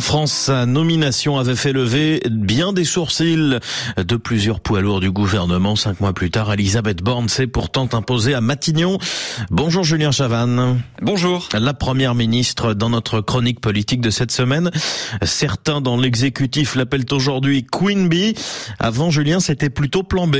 En France, sa nomination avait fait lever bien des sourcils de plusieurs poids lourds du gouvernement. Cinq mois plus tard, Elisabeth Borne s'est pourtant imposée à Matignon. Bonjour Julien Chavannes. Bonjour. La première ministre dans notre chronique politique de cette semaine. Certains dans l'exécutif l'appellent aujourd'hui Queen Bee. Avant Julien, c'était plutôt plan B.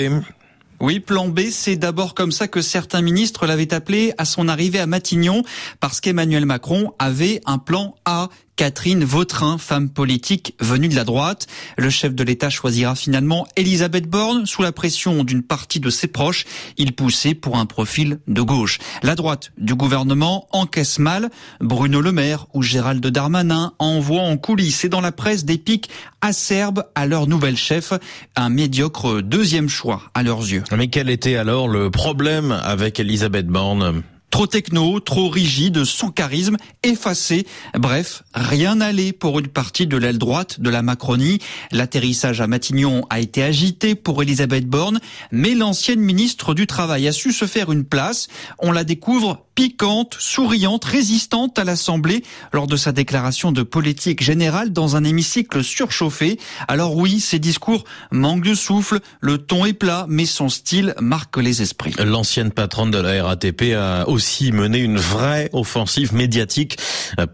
Oui, plan B, c'est d'abord comme ça que certains ministres l'avaient appelé à son arrivée à Matignon, parce qu'Emmanuel Macron avait un plan A Catherine Vautrin, femme politique venue de la droite. Le chef de l'État choisira finalement Elisabeth Borne sous la pression d'une partie de ses proches. Il poussait pour un profil de gauche. La droite du gouvernement encaisse mal. Bruno Le Maire ou Gérald Darmanin envoient en coulisses et dans la presse des pics acerbes à leur nouvel chef, un médiocre deuxième choix à leurs yeux. Mais quel était alors le problème avec Elisabeth Borne? Trop techno, trop rigide, sans charisme, effacé. Bref, rien n'allait pour une partie de l'aile droite de la Macronie. L'atterrissage à Matignon a été agité pour Elisabeth Borne, mais l'ancienne ministre du Travail a su se faire une place. On la découvre piquante, souriante, résistante à l'Assemblée lors de sa déclaration de politique générale dans un hémicycle surchauffé. Alors oui, ses discours manquent de souffle, le ton est plat, mais son style marque les esprits. L'ancienne patronne de la RATP a aussi mené une vraie offensive médiatique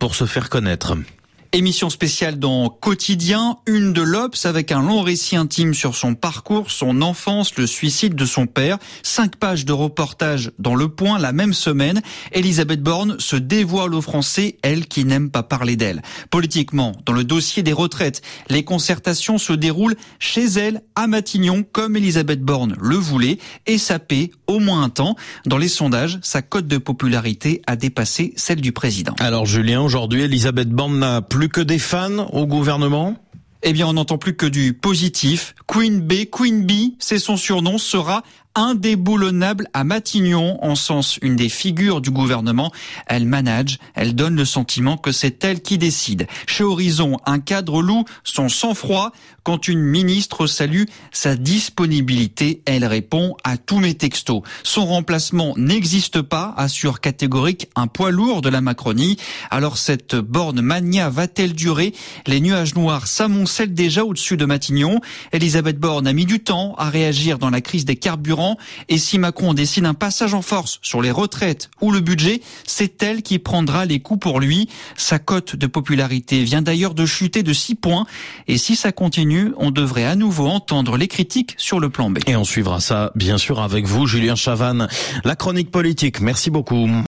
pour se faire connaître. Émission spéciale dans Quotidien, une de l'Obs avec un long récit intime sur son parcours, son enfance, le suicide de son père. Cinq pages de reportage dans Le Point la même semaine. Elisabeth Borne se dévoile aux Français, elle qui n'aime pas parler d'elle. Politiquement, dans le dossier des retraites, les concertations se déroulent chez elle, à Matignon, comme Elisabeth Borne le voulait, et ça paie au moins un temps. Dans les sondages, sa cote de popularité a dépassé celle du président. Alors Julien, aujourd'hui, Elisabeth Borne n'a plus que des fans au gouvernement? Eh bien, on n'entend plus que du positif. Queen B, Queen Bee, c'est son surnom, sera indéboulonnable à Matignon, en sens une des figures du gouvernement. Elle manage, elle donne le sentiment que c'est elle qui décide. Chez Horizon, un cadre loue son sang-froid. Quand une ministre salue sa disponibilité, elle répond à tous mes textos. Son remplacement n'existe pas, assure catégorique un poids lourd de la Macronie. Alors cette borne mania va-t-elle durer? Les nuages noirs s'amoncellent déjà au-dessus de Matignon. Elisabeth Borne a mis du temps à réagir dans la crise des carburants et si Macron décide un passage en force sur les retraites ou le budget, c'est elle qui prendra les coups pour lui. Sa cote de popularité vient d'ailleurs de chuter de 6 points. Et si ça continue, on devrait à nouveau entendre les critiques sur le plan B. Et on suivra ça, bien sûr, avec vous, Julien Chavannes. La chronique politique. Merci beaucoup.